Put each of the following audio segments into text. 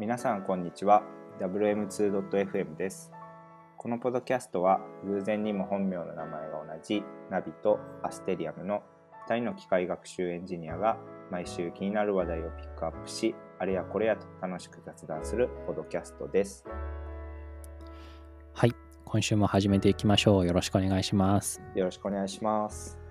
皆さんこんにちは。WM2.FM です。このポッドキャストは偶然にも本名の名前が同じナビとアステリアムの2人の機械学習エンジニアが毎週気になる話題をピックアップしあれやこれやと楽しく雑談するポッドキャストです。はい今週も始めていきましょう。よろしくお願いします。よろしくお願いします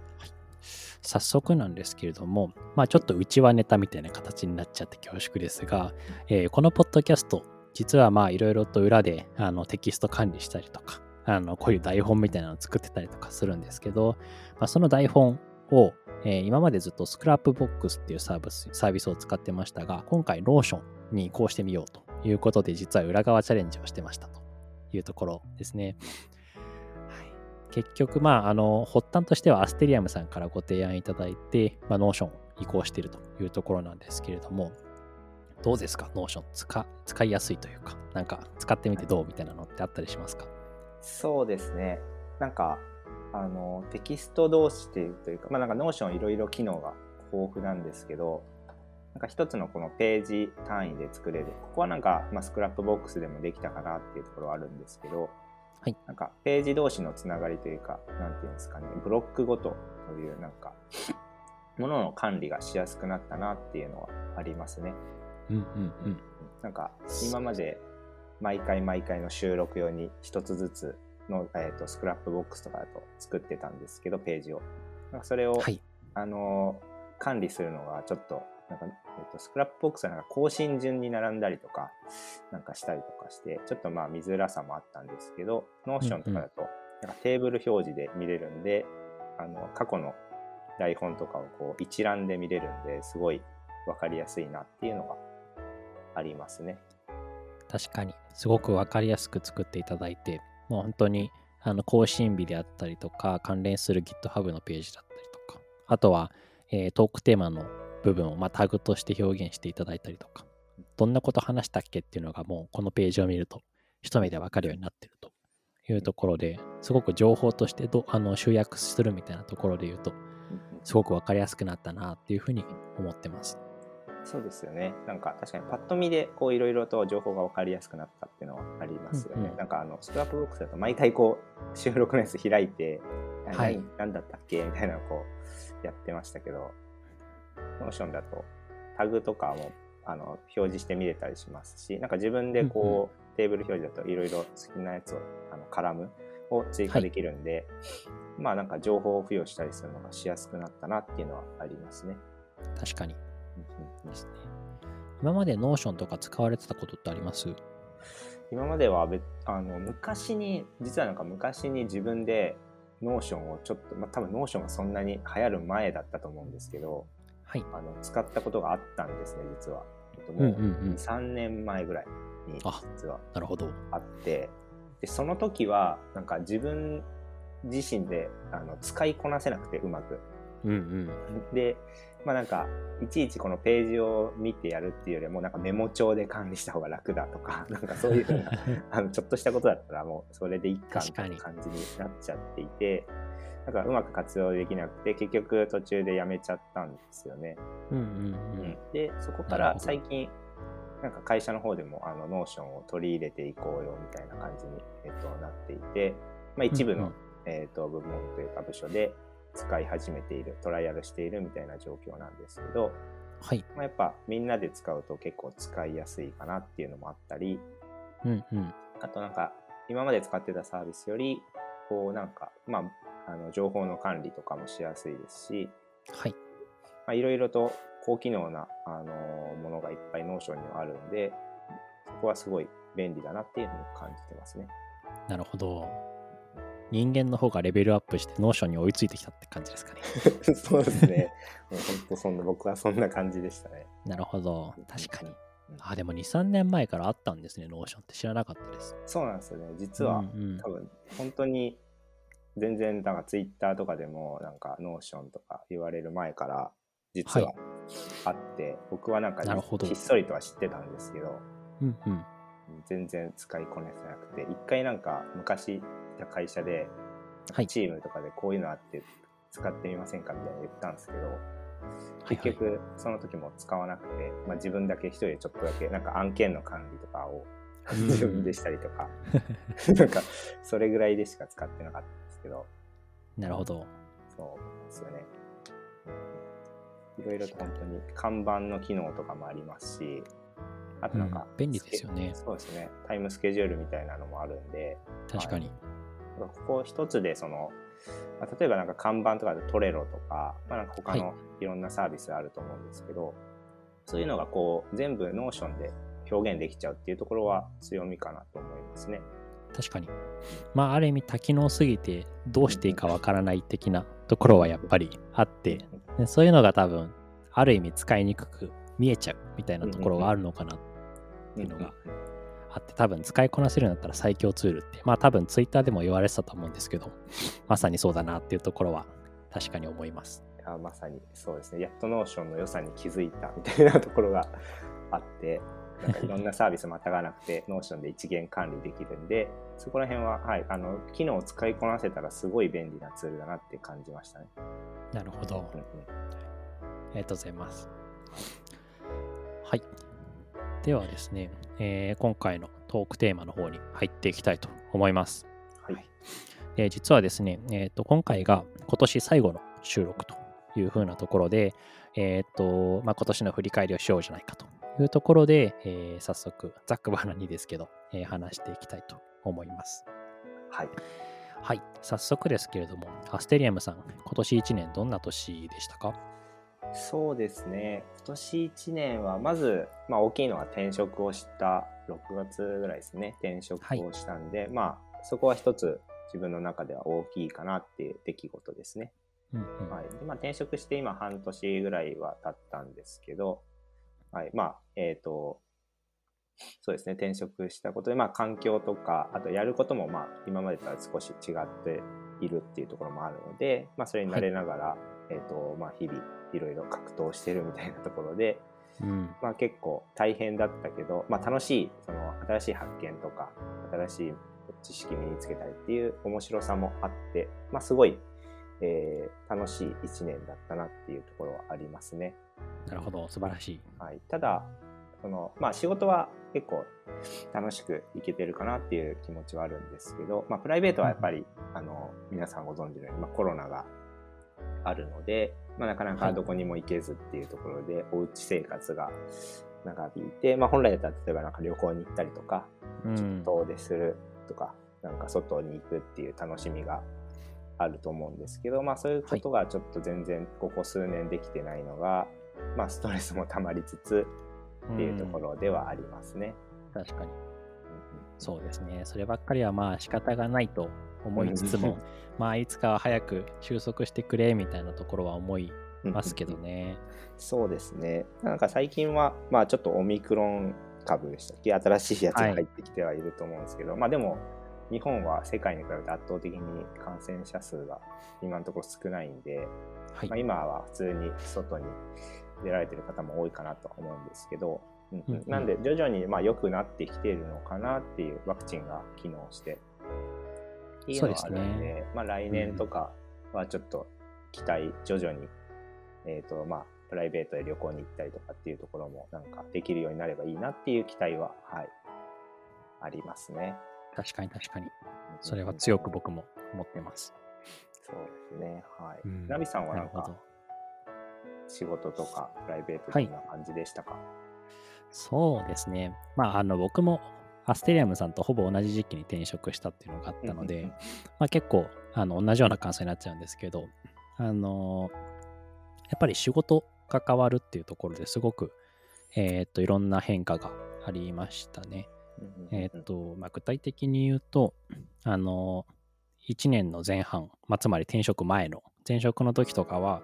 早速なんですけれども、まあ、ちょっと内輪ネタみたいな形になっちゃって恐縮ですが、えー、このポッドキャスト、実はまあいろいろと裏であのテキスト管理したりとか、あのこういう台本みたいなのを作ってたりとかするんですけど、まあ、その台本を、えー、今までずっと Scrapbox っていうサービスサービスを使ってましたが、今回ローションに移行してみようということで、実は裏側チャレンジをしてましたというところですね。結局、まあ、あの、発端としてはアステリアムさんからご提案いただいて、まあ、 Notion を移行しているというところなんですけれども、どうですか？ Notion 使使いやすいというか、なんか使ってみてどうみたいなのってあったりしますか？そうですね。なんか、あの、テキスト同士っていうというか、まあなんか Notion いろいろ機能が豊富なんですけど、なんか一つのこのページ単位で作れる。ここはなんか、まあ、 Scrapbox でもできたかなっていうところはあるんですけど、はい、なんかページ同士のつながりというか、なんていうんですかね、ブロックごとというなんか、ものの管理がしやすくなったなっていうのはありますね。うんうんうん。なんか今まで毎回毎回の収録用に一つずつの、えーと、 Scrapbox とかだと作ってたんですけど、ページを。なんかそれを、はい、あの管理するのがちょっとなんか、えっと、 Scrapbox はなんか更新順に並んだりとか、なんかしたりとかして、ちょっとまあ見づらさもあったんですけど、 Notion とかだと、なんかテーブル表示で見れるんで、あの、過去の台本とかをこう一覧で見れるんで、すごいわかりやすいなっていうのがありますね。確かに、すごくわかりやすく作っていただいて、もう本当にあの更新日であったりとか、関連する GitHub のページだったりとか、あとは、えー、トークテーマの部分を、まあ、タグとして表現していただいたりとか、どんなこと話したっけっていうのがもうこのページを見ると一目でわかるようになってるというところですごく情報としてどあの集約するみたいなところで言うとすごくわかりやすくなったなっていうふうに思ってます。そうですよね。なんか確かにパッと見でこういろいろと情報が分かりやすくなったっていうのはありますよね。うんうん、なんかあの Scrapbox だと毎回こう収録のやつ開いて、はい、何だったっけみたいなのをこうやってましたけど、 Notion だとタグとかもあの表示して見れたりしますし、なんか自分でこう、うんうん、テーブル表示だといろいろ好きなやつをあのカラムを追加できるんで、はい、まあなんか情報を付与したりするのがしやすくなったなっていうのはありますね。確かに。ですね。今まで Notion とか使われてたことってあります？今まではあの昔に実はなんか昔に自分で Notion をちょっと、まあ、多分 Notion がそんなに流行る前だったと思うんですけど、はい、あの使ったことがあったんですね実は。もう3年前ぐらいに実は。なるほど。あってでその時はなんか自分自身であの使いこなせなくてうまく。うんうん、でまあなんかいちいちこのページを見てやるっていうよりもなんかメモ帳で管理した方が楽だとか なんかそういうふうな あのちょっとしたことだったらもうそれでいいかみたいな感じになっちゃっていてなんかうまく活用できなくて結局途中でやめちゃったんですよね。うんうんうん、でそこから最近なんか会社の方でもあの Notion を取り入れていこうよみたいな感じに、えっと、なっていて、まあ、一部の、うんうん、えっと、部門というか部署で使い始めているトライアルしているみたいな状況なんですけど、はい。まあ、やっぱみんなで使うと結構使いやすいかなっていうのもあったり、うんうん、あとなんか今まで使ってたサービスよりこうなんかまああの情報の管理とかもしやすいですし、はい。まあ、いろいろと高機能な、あのものがいっぱい Notion にはあるんで、そこはすごい便利だなっていうふうに感じてますね。なるほど。人間の方がレベルアップして Notion に追いついてきたって感じですかね。そうですね。もう本当そんな、僕はそんな感じでしたね。なるほど。確かに。あ、でも2、3年前からあったんですね、 Notion って知らなかったです。そうなんですよね。実は、うんうん、多分、本当に全然なんかツイッターとかでもなんか Notion とか言われる前から実はあって、はい、僕はなんかひっそりとは知ってたんですけど、うんうん、全然使いこなせなくて一回なんか昔いた会社でチームとかでこういうのあって使ってみませんかみたいな言ったんですけど、結局その時も使わなくて、まあ、自分だけ一人でちょっとだけなんか案件の管理とかを 自分でしたりとか、なんかそれぐらいでしか使ってなかったけど。なるほど。そうですよね。いろいろと本当に看板の機能とかもありますしあとなんか、うん、便利ですよね。そうですね。タイムスケジュールみたいなのもあるんで。確かに、はい、ここ一つでそのまあ、例えばなんかカンバンとかで Trello とか、まあ、なんか他のいろんなサービスあると思うんですけど、はい、そういうのがこう全部 Notion で表現できちゃうっていうところは強みかなと思いますね。確かに。まあある意味多機能すぎてどうしていいかわからない的なところはやっぱりあって、そういうのが多分ある意味使いにくく見えちゃうみたいなところがあるのかなっていうのがあって多分使いこなせるんだったら最強ツールってまあ多分ツイッターでも言われてたと思うんですけどまさにそうだなっていうところは確かに思います。あまさにそうですね。やっと Notion の良さに気づいたみたいなところがあってなんかいろんなサービスまたがなくて Notion で一元管理できるんでそこら辺は、はい、あの機能を使いこなせたらすごい便利なツールだなって感じましたね。なるほど、うんうん、ありがとうございます。はい。ではですね、えー、今回のトークテーマの方に入っていきたいと思います。はい。で実はですね、えーと、今回が今年最後の収録というふうなところで、えっ、ー、と、まあ、今年の振り返りをしようじゃないかというところで、えー、早速、ざっくばらにですけど、えー、話していきたいと思います。はい。はい。早速ですけれども、アステリアムさん、今年1年どんな年でしたか？そうですね今年1年はまず、まあ、大きいのは転職をした6月ぐらいですね転職をしたんで、はい、まあそこは一つ自分の中では大きいかなっていう出来事ですね。うんうん、はいでまあ、転職して今半年ぐらいは経ったんですけど、はい。まあえっ、ー、とそうですね。転職したことで、まあ、環境とかあとやることも、まあ、今までとは少し違っているっていうところもあるので、まあ、それに慣れながら、はい、えーとまあ、日々いろいろ 格闘してるみたいなところで、うん、まあ、結構大変だったけど、まあ、楽しいその新しい発見とか新しい知識身につけたりっていう面白さもあって、まあ、すごい、えー、楽しい1年だったなっていうところはありますね。なるほど。素晴らしい、はい、ただその、まあ、仕事は結構楽しくいけてるかなっていう気持ちはあるんですけど、まあ、プライベートはやっぱり、うん、あの皆さんご存知のように、まあ、コロナがあるので、まあ、なかなかどこにも行けずっていうところで、おうち生活が長引いて、まあ、本来だったら例えばなんか旅行に行ったりとか、ちょっと遠出するとか、なんか外に行くっていう楽しみがあると思うんですけど、まあ、そういうことがちょっと全然ここ数年できてないのが、まあ、ストレスもたまりつつっていうところではありますね。確かに。そうですね。そればっかりはまあ仕方がないと思いつつも、まあいつかは早く収束してくれみたいなところは思いますけどね。そうですね。なんか最近は、まあちょっとオミクロン株でしたっけ？新しいやつが入ってきてはいると思うんですけど、はい、まあでも日本は世界に比べて圧倒的に感染者数が今のところ少ないんで、はい、まあ、今は普通に外に出られてる方も多いかなと思うんですけど、うんうん、なんで徐々にまあ良くなってきているのかなっていうワクチンが機能してっていうのはあるんで、でね、まあ、来年とかはちょっと期待、徐々に、えっ、ー、と、まあ、プライベートで旅行に行ったりとかっていうところもなんかできるようになればいいなっていう期待は、はい、ありますね。確かに確かに。それは強く僕も思ってます。そうですね。はい。うん、ナビさんはなんか、仕事とかプライベートどんな感じでしたか、はい、そうですね。まあ、あの、僕もアステリアムさんとほぼ同じ時期に転職したっていうのがあったので、まあ、結構あの同じような感想になっちゃうんですけど、あのやっぱり仕事が変わるっていうところですごく、えー、っといろんな変化がありましたね。え、っと、まあ、具体的に言うと、あの1年の前半、まあ、つまり転職前の前職の時とかは、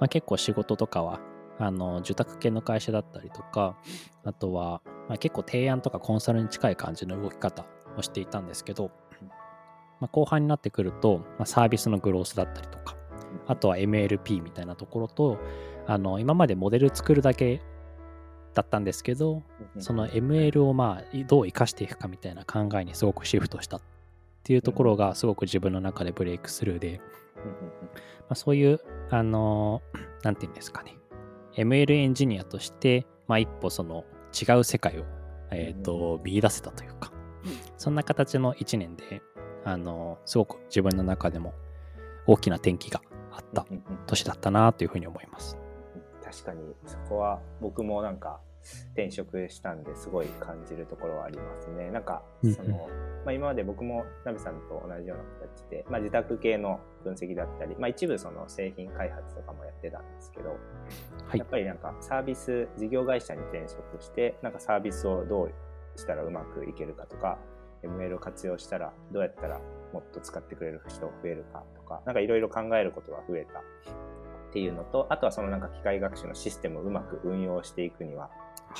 まあ、結構仕事とかはあの受託系の会社だったりとかあとは、まあ、結構提案とかコンサルに近い感じの動き方をしていたんですけど、まあ、後半になってくると、まあ、サービスのグロースだったりとかあとは MLP みたいなところとあの今までモデル作るだけだったんですけどその ML をまあどう生かしていくかみたいな考えにすごくシフトしたっていうところがすごく自分の中でブレイクスルーで、まあ、そういうあの何て言うんですかね。ML エンジニアとして、まあ、一歩その違う世界を、えーと、見出せたというか、そんな形の1年で、あのすごく自分の中でも大きな転機があった年だったなというふうに思います。確かにそこは僕もなんか転職したんですごい感じるところはありますね。なんかその、まあ、今まで僕もナビさんと同じような形で、まあ、自宅系の分析だったり、まあ、一部その製品開発とかもやってたんですけど、はい、やっぱりなんかサービス事業会社に転職してなんかサービスをどうしたらうまくいけるかとか ML を活用したらどうやったらもっと使ってくれる人増えるかとかなんかいろいろ考えることが増えたっていうのとあとはそのなんか機械学習のシステムをうまく運用していくには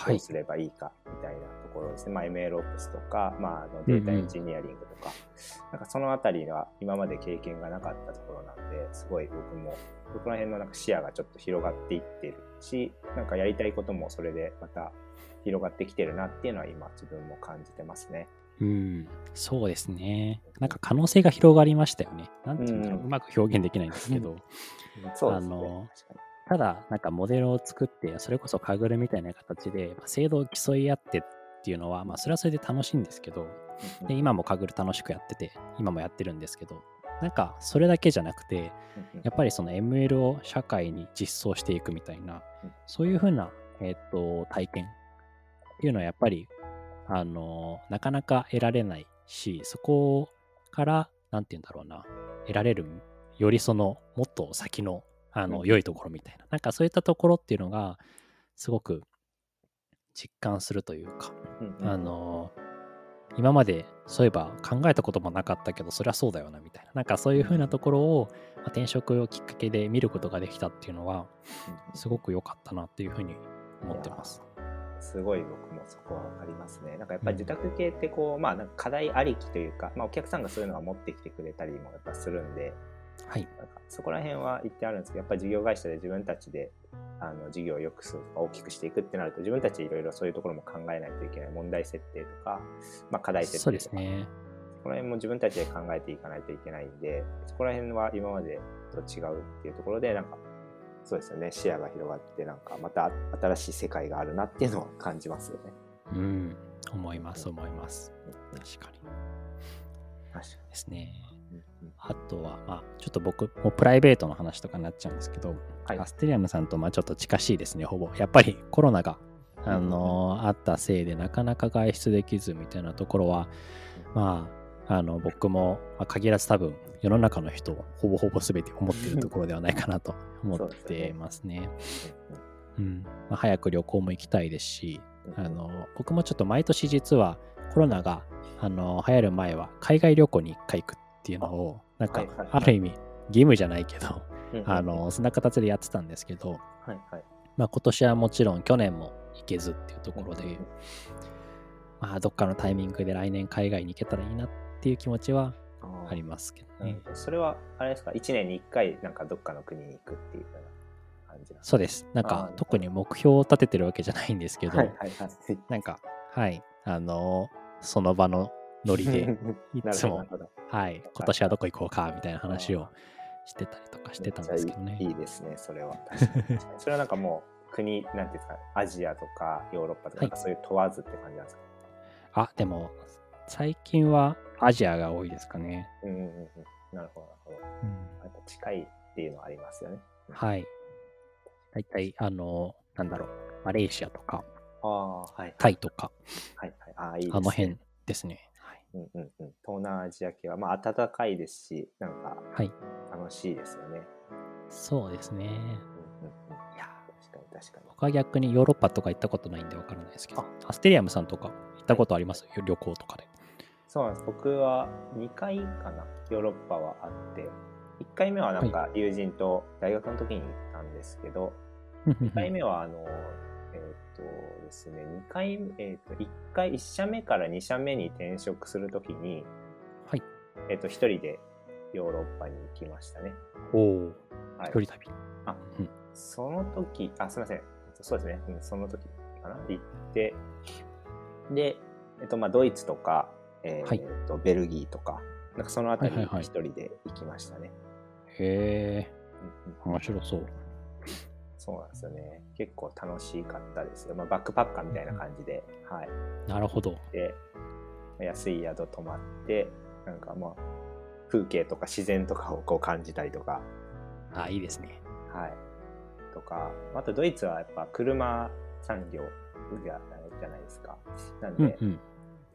どうすればいいかみたいなところですね、はい、まあ、MLOps とか、まあ、あのデータエンジニアリングとか、うんうん、なんかそのあたりは今まで経験がなかったところなんですごい僕もそこら辺のなんか視野がちょっと広がっていってるしなんかやりたいこともそれでまた広がってきてるなっていうのは今自分も感じてますね。うん、そうですね。なんか可能性が広がりましたよね。なんていうんだろう、うん、うまく表現できないんですけど、そうですね、あのただ、なんかモデルを作って、それこそカグルみたいな形で、まあ、精度を競い合ってっていうのは、まあ、それはそれで楽しいんですけど、で今もカグル楽しくやってて、今もやってるんですけど、なんかそれだけじゃなくて、やっぱりその ML を社会に実装していくみたいな、そういうふうな、えっ、と体験っていうのはやっぱり、あのなかなか得られないし、そこから、なんて言うんだろうな、得られる、よりその、もっと先のあの、良いところみたいな。なんかそういったところっていうのが、すごく実感するというか、うんあの、今までそういえば考えたこともなかったけど、そりゃそうだよなみたいな。なんかそういうふうなところを、まあ、転職をきっかけで見ることができたっていうのは、すごく良かったなっていうふうに思ってます。すごい僕もそこはありますね。なんかやっぱり受託系ってこう、まあなんか課題ありきというか、まあお客さんがそういうのは持ってきてくれたりもやっぱするんで、はい、なんかそこら辺は言ってあるんですけどやっぱり事業会社で自分たちであの事業を良くするとか大きくしていくってなると自分たちでいろいろそういうところも考えないといけない問題設定とか、まあ、課題設定とかそうですねそこら辺も自分たちで考えていかないといけないんでそこら辺は今までと違うっていうところでなんかそうですよね視野が広がってなんかまた新しい世界があるなっていうのを感じますよね。うん思います思います。確かに。確かにですね。あとは、まあ、ちょっと僕もプライベートの話とかになっちゃうんですけど、はい、アステリアムさんとまあちょっと近しいですね、ほぼ。やっぱりコロナが、あのー、あったせいでなかなか外出できずみたいなところは、まあ、あの僕も、まあ、限らず多分世の中の人ほぼほぼ全て思っているところではないかなと思ってますね。うん。まあ、早く旅行も行きたいですし、あの僕もちょっと毎年実はコロナがあの流行る前は海外旅行に1回行くっていうのを、なんか、ある意味、義務じゃないけど、あの、そんな形でやってたんですけど、はいはい、まあ今年はもちろん去年も行けずっていうところで、まあどっかのタイミングで来年海外に行けたらいいなっていう気持ちはありますけどね。それは、あれですか、1年に1回なんかどっかの国に行くっていうそうです。なんか特に目標を立ててるわけじゃないんですけど、はいはいはい、なんか、はい、あの、その場のノリで、いつも、はい、今年はどこ行こうかみたいな話をしてたりとかしてたんですけどね。いいですね、それは。それはなんかもう、国、なんていうんですか、アジアとかヨーロッパとか、はい、そういう問わずって感じなんですか？あ、でも、最近はアジアが多いですかね。うんうんうん。なるほど、なるほど。うん、やっぱ近いっていうのはありますよね。はい。大体、あの、なんだろう、マレーシアとか、あはい、タイとか、はいはい、あいい、ね、あの辺ですね。うんうんうん、東南アジア系は、まあ、暖かいですし、なんか、楽しいですよね。はい、そうですね。うんうんうん、いや確かに確かに。僕は逆にヨーロッパとか行ったことないんでわからないですけど、アステリアムさんとか行ったことあります、はい、旅行とかで。そうなんです。僕は2回かな、ヨーロッパはあって、1回目はなんか友人と大学の時に行ったんですけど、はい、2回目はあの、とですね、2回、えっ、ー、と、1回、1社目から2社目に転職するときに、はい。えっ、と、1人でヨーロッパに行きましたね。おお、はい、一人旅。あ、うん、その時、あ、すみません。そうですね。うん、その時かな。行って、で、えっと、まあ、ドイツとか、えー、はい、と、ベルギーとか、なんかそのあたりに一人で行きましたね。へえ、面白そう。そうなんですよね。結構楽しかったですよ。まあ、バックパッカーみたいな感じで、うん、はい。なるほど。で、安い宿泊まって、なんかまあ、風景とか自然とかをこう感じたりとか。あ、いいですね。はい。とか、あとドイツはやっぱ車産業じゃないですか。なんで、うん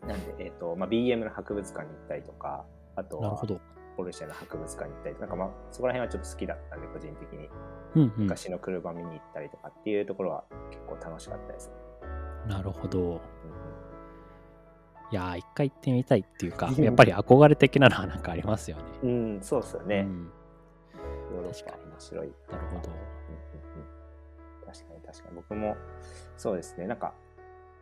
うん、なんで、えっ、ー、と、まあ、BM の博物館に行ったりとか、あとは、ポルシェの博物館に行ったりなんかまあ、そこら辺はちょっと好きだったんで、個人的に。うんうん、昔の車見に行ったりとかっていうところは結構楽しかったですね。なるほど。うんいやー、一回行ってみたいっていうか、やっぱり憧れ的なのは なんかありますよね。うん、そうですよね。うん、ヨーロッパ面白い。なるほど。確かに確かに。僕も、そうですね。なんか、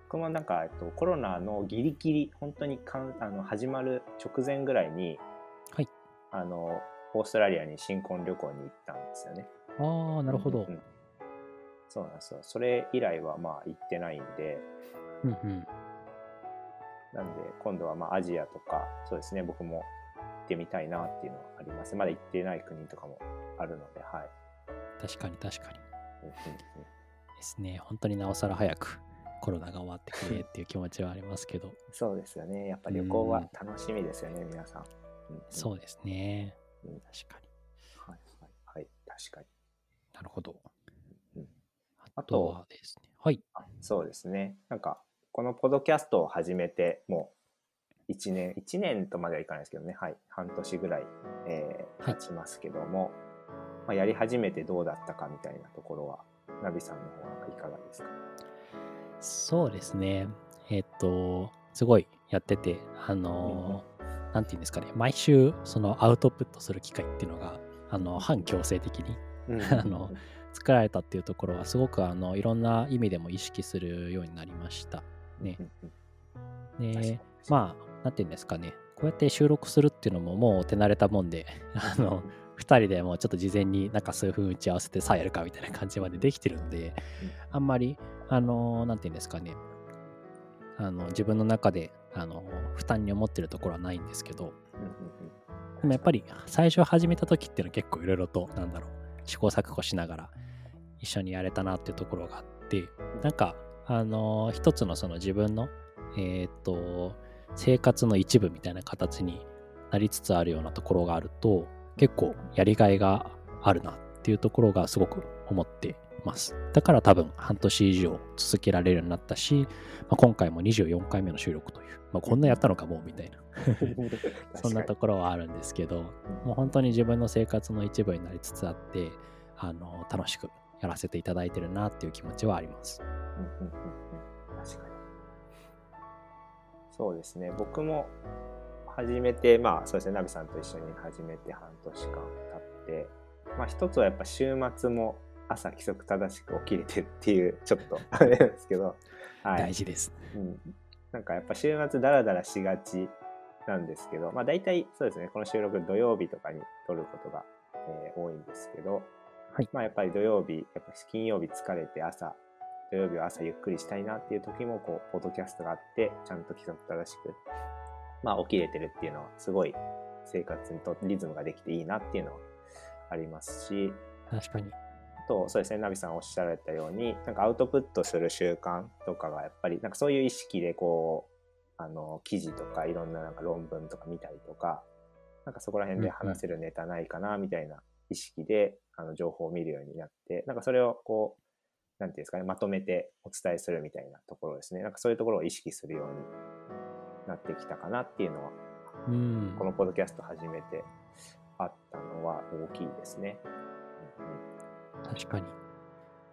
僕もなんか、えっと、コロナのギリギリ、本当にかんあの始まる直前ぐらいに、はい。あの、オーストラリアに新婚旅行に行ったんですよね。ああ、なるほど、うんうん、そうなんですよ。それ以来はまあ行ってないんで、うんうん。なんで、今度はまあアジアとか、そうですね、僕も行ってみたいなっていうのはあります。まだ行ってない国とかもあるので、はい。確かに確かに。ですね、本当になおさら早くコロナが終わってくれっていう気持ちはありますけど。そうですよね。やっぱ旅行は楽しみですよね、皆さん。そうですね。うん、確かに。はい、はい、はい、確かに。なるほど。うん、あとはですね。はい。そうですね。なんか、このポドキャストを始めて、もう1年、1年とまではいかないですけどね、はい、半年ぐらい、えー、経ちますけども、はい、まあ、やり始めてどうだったかみたいなところは、ナビさんの方はいかがですか？そうですね。えっ、と、すごいやってて、あのー、ていうんですかね、毎週そのアウトプットする機会っていうのが、あの、反強制的に、あの、作られたっていうところはすごくあのいろんな意味でも意識するようになりました。ね。で、まあ、なんていうんですかね、こうやって収録するっていうのももう手慣れたもんで、あの、2人でもうちょっと事前になんか数分打ち合わせてさあやるかみたいな感じまでできてるんで、あんまり、あの、なんていうんですかね、あの自分の中であの負担に思ってるところはないんですけど、でもやっぱり最初始めた時っていうのは結構いろいろと、なんだろう、試行錯誤しながら一緒にやれたなっていうところがあって、なんかあの、一つのその自分の、えっ、と、生活の一部みたいな形になりつつあるようなところがあると、結構やりがいがあるなっていうところがすごく思ってます。だから多分半年以上続けられるようになったし、まあ、今回も24回目の収録という、まあ、こんなやったのかもみたいなそんなところはあるんですけど、もう本当に自分の生活の一部になりつつあって、あの楽しくやらせていただいてるなっていう気持ちはあります。確かに。そうですね。僕も始めて、まあそうですね、ナビさんと一緒に始めて半年間経って、まあ一つはやっぱ週末も朝規則正しく起きれてっていう、ちょっとあれですけど、はい、大事です。うん。なんかやっぱ週末ダラダラしがちなんですけど、まあ大体そうですね、この収録土曜日とかに撮ることが、えー、多いんですけど、はい、まあやっぱり土曜日、やっぱ金曜日疲れて朝、土曜日は朝ゆっくりしたいなっていう時も、こう、ポッドキャストがあって、ちゃんと規則正しく、まあ起きれてるっていうのは、すごい生活にとリズムができていいなっていうのはありますし、確かに。と、そうですね、ナビさんおっしゃられたように、なんかアウトプットする習慣とかがやっぱり、なんかそういう意識でこう、あの、記事とかいろんななんか論文とか見たりとか、なんかそこら辺で話せるネタないかなみたいな意識で、あの情報を見るようになって、なんかそれをこう、なんていうんですかね、まとめてお伝えするみたいなところですね。なんかそういうところを意識するようになってきたかなっていうのは、うん、このポッドキャスト始めてあったのは大きいですね。うん、確かに。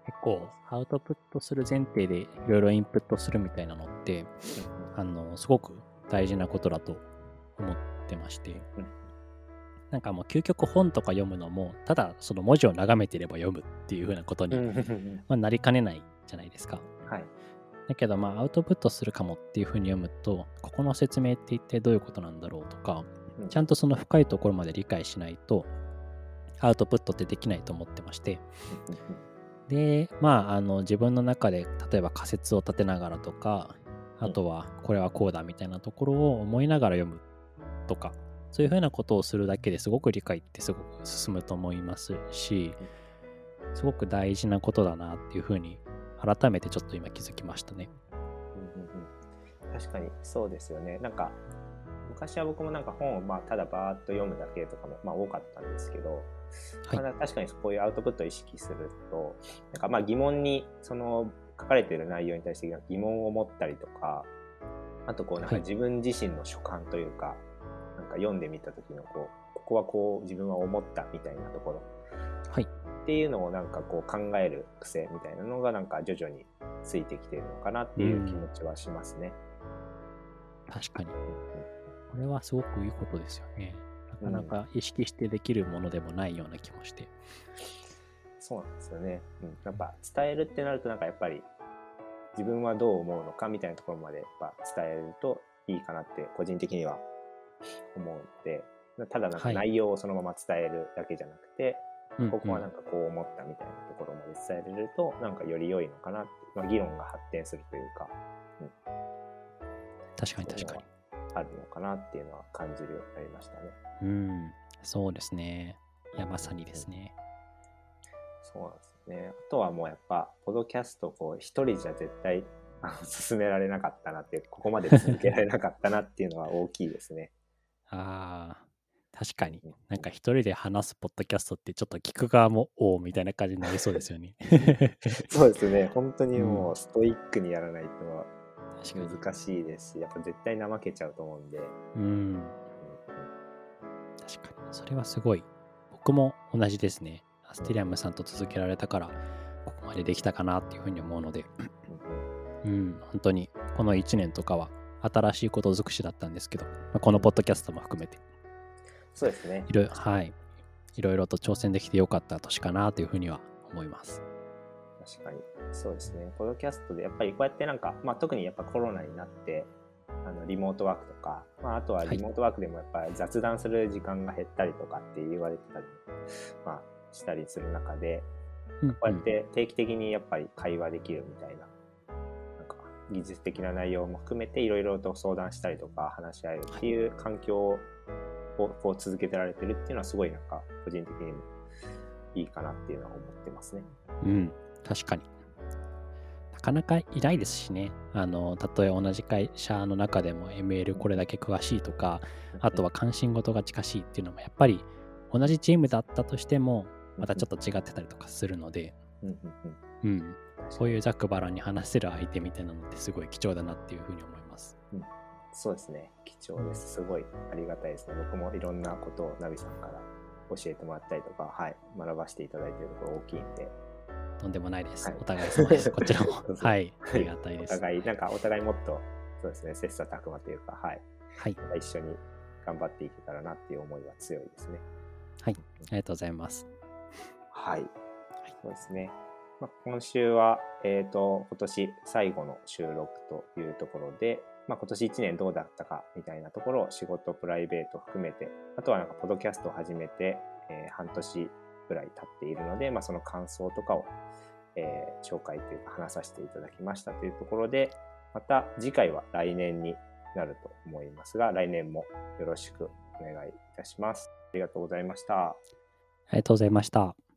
結構アウトプットする前提でいろいろインプットするみたいなのって、あの、すごく大事なことだと思ってまして、うんなんかもう究極本とか読むのも、ただその文字を眺めていれば読むっていう風なことにまなりかねないじゃないですか。はい。だけどまあアウトプットするかもっていう風に読むと、ここの説明って一体どういうことなんだろうとか、ちゃんとその深いところまで理解しないと、アウトプットってできないと思ってまして。で、まあ、あの自分の中で例えば仮説を立てながらとか、あとはこれはこうだみたいなところを思いながら読むとかそういうふうなことをするだけですごく理解ってすごく進むと思いますし、すごく大事なことだなっていうふうに改めてちょっと今気づきましたね。確かにそうですよね。なんか昔は僕もなんか本をまあただバーッと読むだけとかもまあ多かったんですけど、はい、まあ、確かにこういうアウトプットを意識するとなんかまあ疑問にその書かれている内容に対して疑問を持ったりとかあとこうなんか自分自身の所感というか、はい、なんか読んでみた時のこうここはこう自分は思ったみたいなところ、はい、っていうのをなんかこう考える癖みたいなのがなんか徐々についてきてるのかなっていう気持ちはしますね。確かに。これはすごくいいことですよね。なかなか意識してできるものでもないような気もして。うん、そうなんですよね。うん、やっぱ伝えるってなるとなんかやっぱり自分はどう思うのかみたいなところまでやっぱ伝えるといいかなって個人的には思うので、ただなんか内容をそのまま伝えるだけじゃなくて、はいここはなんかこう思ったみたいなところまで伝えれると、なんかより良いのかなって、まあ、議論が発展するというか、うん、確かに確かに。あるのかなっていうのは感じるようになりましたね。うん、そうですね。いや、まさにですね。そうなんですね。あとはもうやっぱ、ポドキャスト、こう、一人じゃ絶対あの進められなかったなって、ここまで続けられなかったなっていうのは大きいですね。ああ、確かに。なんか一人で話すポッドキャストってちょっと聞く側もおおみたいな感じになりそうですよね。そうですね。本当にもうストイックにやらないと難しいですし、やっぱ絶対怠けちゃうと思うんで。うん。確かに。それはすごい。僕も同じですね。アステリアムさんと続けられたから、ここまでできたかなっていうふうに思うので。うん、本当にこの1年とかは新しいこと尽くしだったんですけど、まあ、このポッドキャストも含めてそうですね。いろはい。いろいろと挑戦できてよかった年かなというふうには思います。確かに。そうですね。ポッドキャストでやっぱりこうやってなんか、まあ、特にやっぱコロナになって、あのリモートワークとか、まあ、あとはリモートワークでもやっぱり雑談する時間が減ったりとかって言われてたり、まあ、したりする中で、こうやって定期的にやっぱり会話できるみたいな、なんか技術的な内容も含めていろいろと相談したりとか話し合えるっていう環境をこう続けてられてるっていうのはすごいなんか個人的にもいいかなっていうのは思ってますね。うん、確かに。なかなかいないですしね。あの、たとえ同じ会社の中でも ML これだけ詳しいとか、あとは関心事が近しいっていうのもやっぱり同じチームだったとしてもまたちょっと違ってたりとかするので、うん、そういうざっくばらんに話せる相手みたいなのってすごい貴重だなっていうふうに思います。うんそうですね。貴重です。すごいありがたいですね。僕もいろんなことをナビさんから教えてもらったりとか、はい、学ばせていただいているところ大きいんで。とんでもないです。はい、お互い様です。こちらも。はい、ありがたいです。お互い、なんかお互いもっと、そうですね、切磋琢磨というか、はい。はい、一緒に頑張っていけたらなっていう思いは強いですね。はい、ありがとうございます。はい。そうですね。まあ、今週は、えっ、ー、と、今年最後の収録というところで、まあ、今年1年どうだったかみたいなところを仕事、プライベート含めて、あとはなんかポッドキャストを始めて、えー、半年ぐらい経っているので、まあ、その感想とかを、えー、紹介というか話させていただきましたというところで、また次回は来年になると思いますが、来年もよろしくお願いいたします。ありがとうございました。ありがとうございました。